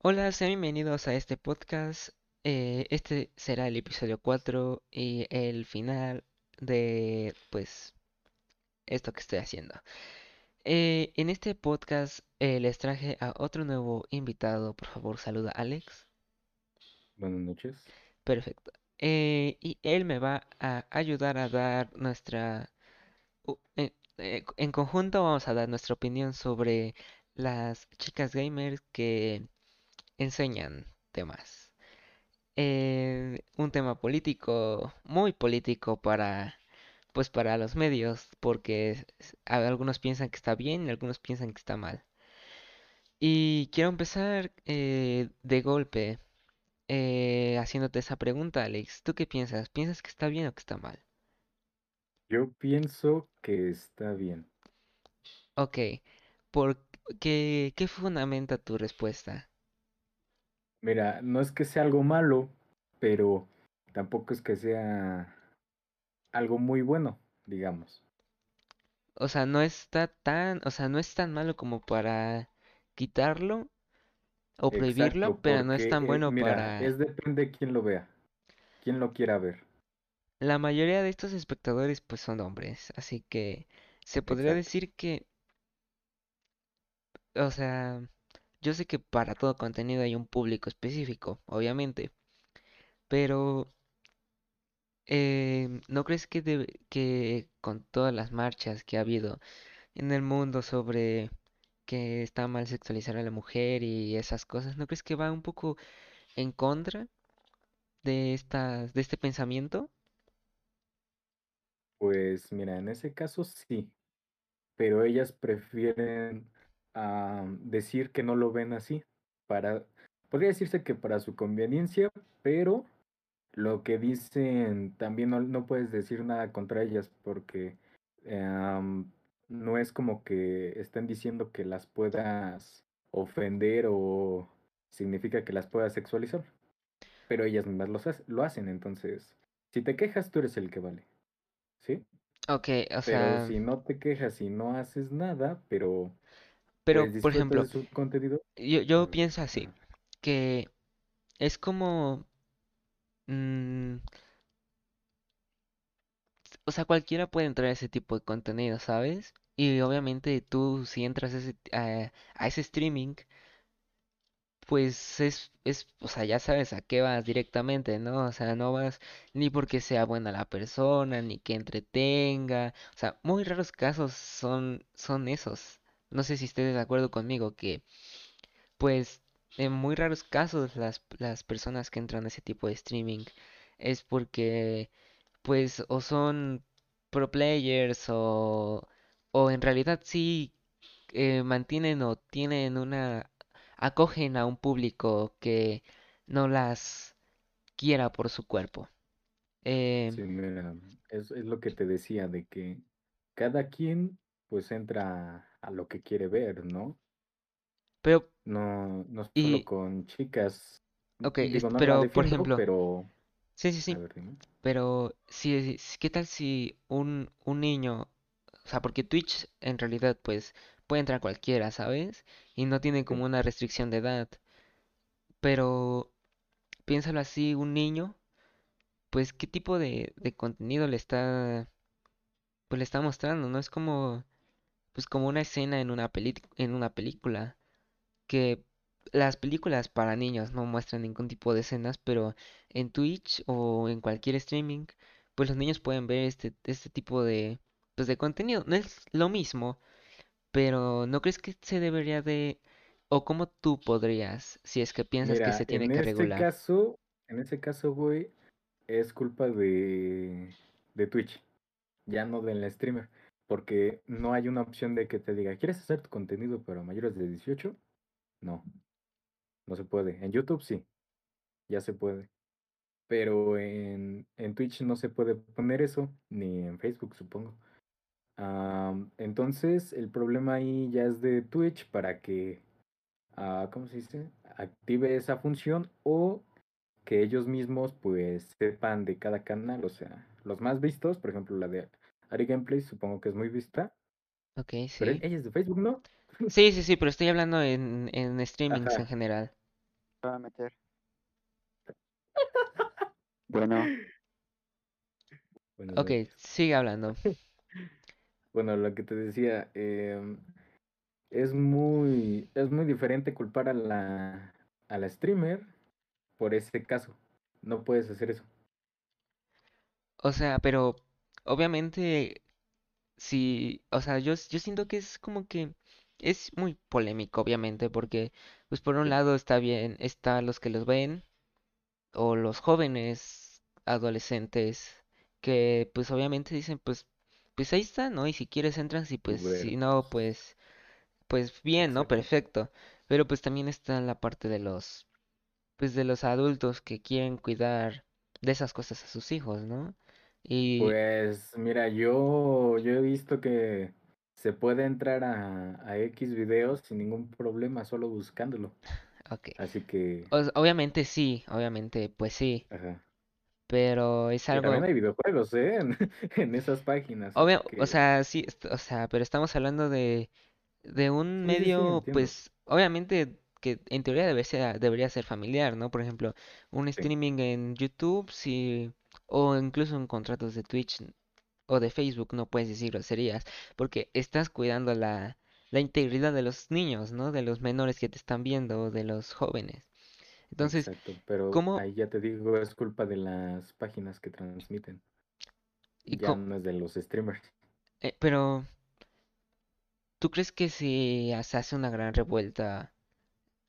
Hola, sean bienvenidos a este podcast. Eh, este será el episodio 4 y el final de, pues, esto que estoy haciendo. Eh, en este podcast eh, les traje a otro nuevo invitado. Por favor, saluda a Alex. Buenas noches. Perfecto. Y él me va a ayudar a dar nuestra... en conjunto vamos a dar nuestra opinión sobre las chicas gamers que enseñan temas. eh, un tema político, muy político para, pues para los medios, porque algunos piensan que está bien y algunos piensan que está mal. Y quiero empezar eh, de golpe eh, haciéndote esa pregunta, Alex. ¿Tú qué piensas? ¿Piensas que está bien o que está mal? Yo pienso que está bien. Ok, ¿por qué, qué fundamenta tu respuesta? Mira, no es que sea algo malo, pero tampoco es que sea algo muy bueno, digamos. O sea, no está tan, o sea, no es tan malo como para quitarlo o prohibirlo, Exacto, pero no es tan eh, bueno mira, para... es depende de quién lo vea, quién lo quiera ver. La mayoría de estos espectadores pues son hombres, así que se podría Exacto. decir que, o sea, yo sé que para todo contenido hay un público específico, obviamente, pero eh, ¿no crees que, que con todas las marchas que ha habido en el mundo sobre que está mal sexualizar a la mujer y esas cosas, ¿no crees que va un poco en contra de estas, de este pensamiento? Pues mira, en ese caso sí, pero ellas prefieren ah, decir que no lo ven así, para, podría decirse que para su conveniencia, pero Lo que dicen, también no, no puedes decir nada contra ellas porque em, no es como que estén diciendo que las puedas ofender o significa que las puedas sexualizar, pero ellas mismas lo, lo hacen, entonces, si te quejas, tú eres el que vale, ¿sí? Ok, o Pero sea, si no te quejas y no haces nada, pero pero pues por ejemplo, yo, yo pienso así, que es como, mm, o sea, cualquiera puede entrar a ese tipo de contenido, ¿sabes? Y obviamente tú si entras a ese, a, a ese streaming, pues es, es, o sea, ya sabes a qué vas directamente, ¿no? O sea, no vas ni porque sea buena la persona, ni que entretenga, o sea, muy raros casos son, son esos. No sé si estés de acuerdo conmigo que, pues, en muy raros casos las, las personas que entran a ese tipo de streaming es porque pues o son pro players o, o en realidad sí eh, mantienen o tienen una, acogen a un público que no las quiera por su cuerpo. Eh, sí, mira, es, es lo que te decía de que cada quien pues entra a lo que quiere ver, ¿no? pero, No, no solo y, con chicas. ok, Digo, no pero por ejemplo, pero sí, sí, sí, ver, pero si, si- ¿qué tal si un, un niño, o sea, porque Twitch en realidad pues puede entrar cualquiera, ¿sabes? Y no tiene como una restricción de edad, pero piénsalo así, un niño pues qué tipo de, de contenido le está, pues le está mostrando, ¿no? Es como, pues como una escena en una peli- en una película, que las películas para niños no muestran ningún tipo de escenas, pero en Twitch o en cualquier streaming, pues los niños pueden ver este, este tipo de, pues de contenido. No es lo mismo, pero ¿no crees que se debería de, o cómo tú podrías, si es que piensas que se tiene en que este regular? caso, en este caso, güey, es culpa de, de Twitch, ya no del streamer, porque no hay una opción de que te diga, ¿quieres hacer tu contenido para mayores de 18? No, no se puede. En YouTube sí, ya se puede. Pero en, en Twitch no se puede poner eso, ni en Facebook, supongo. Entonces, el problema ahí ya es de Twitch para que, ah, ¿cómo se dice? Active esa función o que ellos mismos pues sepan de cada canal, o sea, los más vistos, por ejemplo, la de Ari Gameplays, supongo que es muy vista, Ok, pero sí. ella es de Facebook, ¿no? Sí, sí, sí, pero estoy hablando en, en streamings en general. va a meter. Bueno, Buenas Ok, noches. sigue hablando. Bueno, lo que te decía, em, es muy, es muy diferente culpar a la, a la streamer por ese caso. No puedes hacer eso. O sea, pero obviamente sí, o sea, yo, yo siento que es como que es muy polémico, obviamente, porque pues por un lado está bien, está los que los ven o los jóvenes adolescentes que pues obviamente dicen pues pues ahí está, ¿no? Y si quieres entras y pues si no pues pues bien, ¿no? Perfecto. Pero pues también está la parte de los pues de los adultos que quieren cuidar de esas cosas a sus hijos, ¿no? Y Pues mira, yo, yo he visto que se puede entrar a, a X videos sin ningún problema, solo buscándolo. ok. Así que, O- obviamente sí, obviamente pues sí, ajá. pero es Y también algo hay videojuegos, ¿eh? En, en esas páginas, obvio, o sea, sí, o sea, pero estamos hablando de de un sí, sí, sí, medio, pues, obviamente que en teoría debería ser, debería ser familiar, ¿no? Por ejemplo, un Sí, streaming en YouTube, sí, o incluso en contratos de Twitch o de Facebook, no puedes decir groserías, porque estás cuidando la, la integridad de los niños, ¿no? De los menores que te están viendo, o de los jóvenes. Entonces, exacto. Pero ¿cómo, ahí ya te digo, es culpa de las páginas que transmiten. y Ya no es de los streamers. eh, pero, ¿tú crees que si se hace una gran revuelta,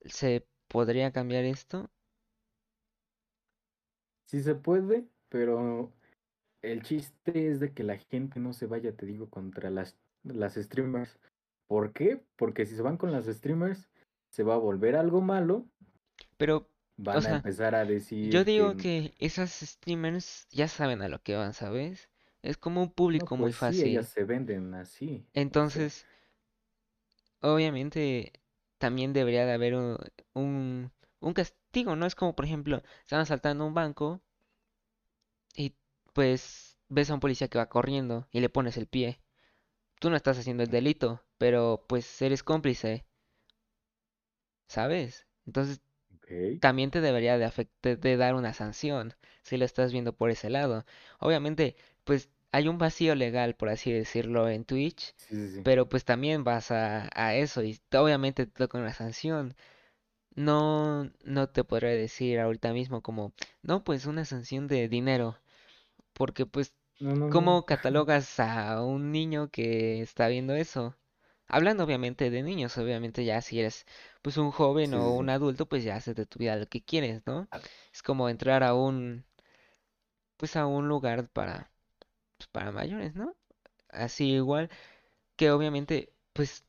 se podría cambiar esto? Sí se puede, pero el chiste es de que la gente no se vaya, te digo, contra las, las streamers. ¿Por qué? Porque si se van con las streamers, se va a volver algo malo. Pero, o Van a empezar a Yo decir digo que, que esas streamers ya saben a lo que van, ¿sabes? Es como un no, público muy pues sí, ellas fácil. se venden así. Entonces, obviamente, también debería de haber un, un, un castigo, ¿no? Es como, por ejemplo, están asaltando un banco pues ves a un policía que va corriendo y le pones el pie. Tú no estás haciendo el delito, pero pues eres cómplice, ¿sabes? Entonces, también te debería de, de dar una sanción si lo estás viendo por ese lado. Obviamente, pues hay un vacío legal, por así decirlo, en Twitch, Sí, sí, sí. pero pues también vas a, a eso y obviamente te toca una sanción. No, no te podré decir ahorita mismo como, no, pues una sanción de dinero, porque pues, No, no, no. ¿cómo catalogas a un niño que está viendo eso? Hablando obviamente de niños, obviamente ya si eres pues un joven Sí, o un adulto, pues ya haces de tu vida lo que quieres, ¿no? Es como entrar a un, pues a un lugar para, pues, para mayores, ¿no? Así igual que obviamente, pues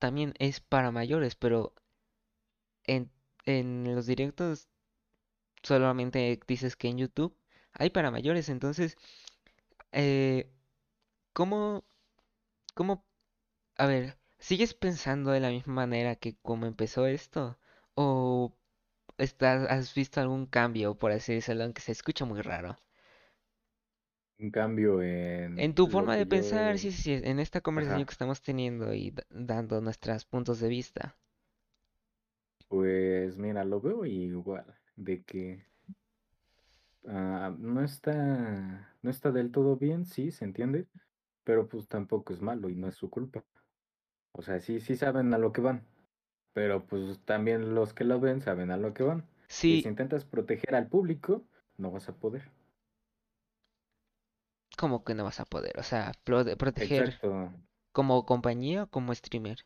también es para mayores, pero en, en los directos solamente dices que en YouTube hay para mayores, entonces, eh, ¿cómo, cómo, a ver, ¿sigues pensando de la misma manera que como empezó esto? ¿O estás, has visto algún cambio, por así decirlo, aunque se escucha muy raro? Un cambio en En tu forma de pensar, sí, sí, sí, en esta conversación Ajá. que estamos teniendo y da- dando nuestros puntos de vista. Pues mira, lo veo igual. De que ah, no está... No está del todo bien, sí, se entiende. Pero pues tampoco es malo y no es su culpa. O sea, sí, sí saben a lo que van. Pero pues también los que lo ven saben a lo que van. Y si intentas proteger al público, no vas a poder. como que no vas a poder, o sea, pro- proteger Exacto. como compañía o como streamer.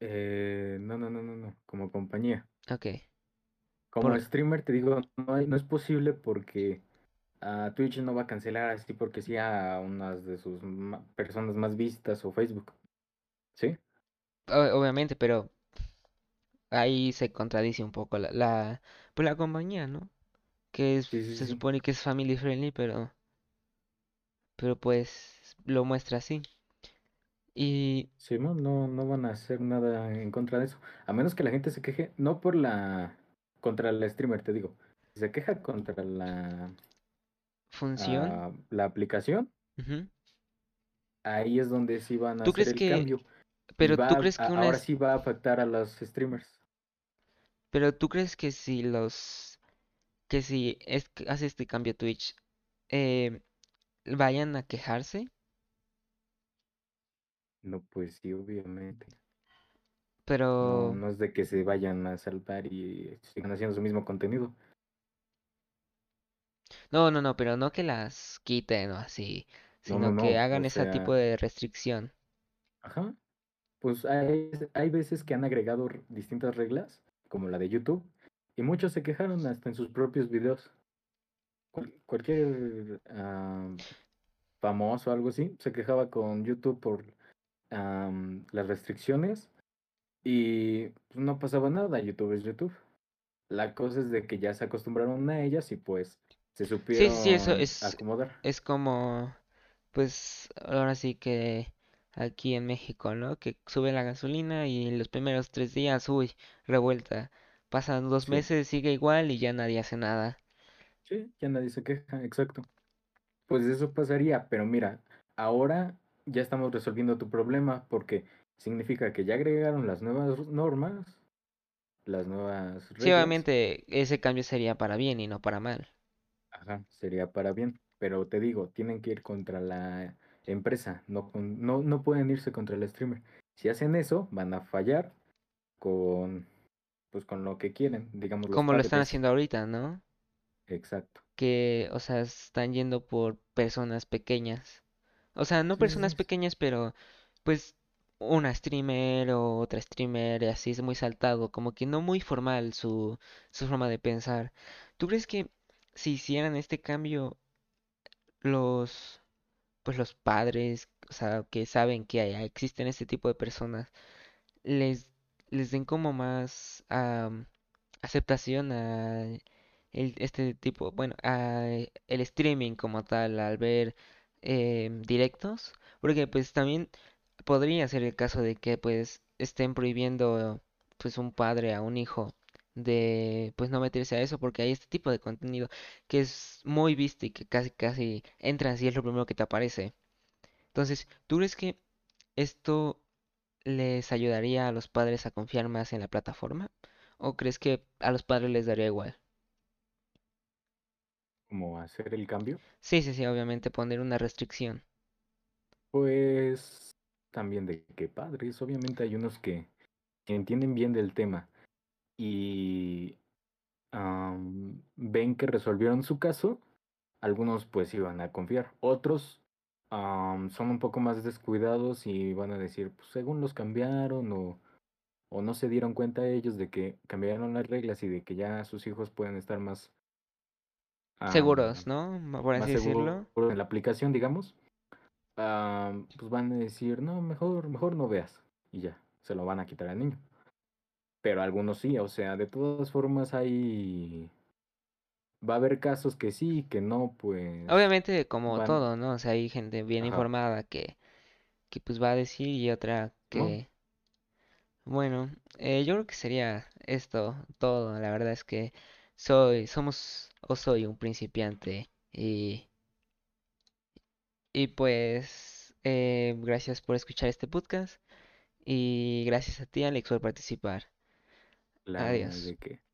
Eh, no, no, no, no, no. Como compañía. Ok, Como por, streamer te digo, no, hay- no es posible porque ah, Twitch no va a cancelar así porque sí a unas de sus personas más vistas o Facebook. ¿Sí? obviamente, pero ahí se contradice un poco la, la, pues la compañía, ¿no? Que es, Sí, sí, se sí. supone que es family friendly, pero, pero pues lo muestra así. Y Sí, no, no, no van a hacer nada en contra de eso. A menos que la gente se queje, no por la, contra la streamer, te digo. Se queja contra la, función, ah, la aplicación, ahí es donde sí van a ¿Tú hacer crees el que, cambio. Pero tú va, crees a- que una, ahora sí va a afectar a los streamers. Pero ¿tú crees que si los, que si es, hace este cambio Twitch, eh, vayan a quejarse? No, pues sí, obviamente. Pero, no es de que se vayan a saltar y sigan haciendo su mismo contenido. no, no, no, pero no que las quiten o así, No, no, sino que hagan O ese tipo de restricción. ajá. Pues hay, hay veces que han agregado distintas reglas, como la de YouTube, y muchos se quejaron hasta en sus propios videos. Cual- cualquier ah, famoso o algo así se quejaba con YouTube por las restricciones y pues, no pasaba nada. YouTube es YouTube. La cosa es de que ya se acostumbraron a ellas y pues se Sí, sí, sí, eso supieron es, acomodar. es como, pues, ahora sí que aquí en México, ¿no? Que sube la gasolina y los primeros tres días, uy, revuelta. Pasan dos Sí, meses, sigue igual y ya nadie hace nada. sí, ya nadie se queja, exacto. Pues eso pasaría, pero mira, ahora ya estamos resolviendo tu problema porque significa que ya agregaron las nuevas normas, las nuevas Sí, reglas. obviamente ese cambio sería para bien y no para mal. Ajá, sería para bien, pero te digo, tienen que ir contra la empresa, no, no, no pueden irse contra el streamer. Si hacen eso, van a fallar con, pues con lo que quieren, digamos Como lo están haciendo ahorita, ¿no? Exacto. Que, o sea, están yendo por personas pequeñas. O sea, no Sí, sí, personas sí. pequeñas, pero pues una streamer o otra streamer y así es muy saltado, como que no muy formal su, su forma de pensar. ¿Tú crees que si hicieran este cambio los pues los padres, o sea, que saben que hay- existen este tipo de personas, les les den como más aceptación a este tipo, bueno, a el streaming como tal, al ver em, directos, porque pues también podría ser el caso de que pues estén prohibiendo pues un padre a un hijo de pues no meterse a eso porque hay este tipo de contenido que es muy visto y que casi casi entras y es lo primero que te aparece. Entonces, ¿tú crees que esto les ayudaría a los padres a confiar más en la plataforma? ¿O crees que a los padres les daría igual? Como hacer el cambio. Sí, sí, sí, obviamente poner una restricción. Pues también de qué padres. Obviamente hay unos que, que entienden bien del tema y am, ven que resolvieron su caso. Algunos pues iban a confiar. Otros son un poco más descuidados y van a decir, pues según los cambiaron o, o no se dieron cuenta ellos de que cambiaron las reglas y de que ya sus hijos pueden estar más, Seguros, ¿no? Por así decirlo. en la aplicación, digamos. Pues van a decir, no, mejor, mejor no veas. Y ya, se lo van a quitar al niño. Pero algunos sí, o sea, de todas formas hay... Va a haber casos que sí, que no, pues Obviamente, como van... todo, ¿no? O sea, hay gente bien Ajá, informada que, que pues va a decir y otra ¿no? que, bueno, eh, yo creo que sería esto todo. La verdad es que soy, somos o soy un principiante y, y pues eh, gracias por escuchar este podcast y gracias a ti, Alex, por participar. Adiós. de.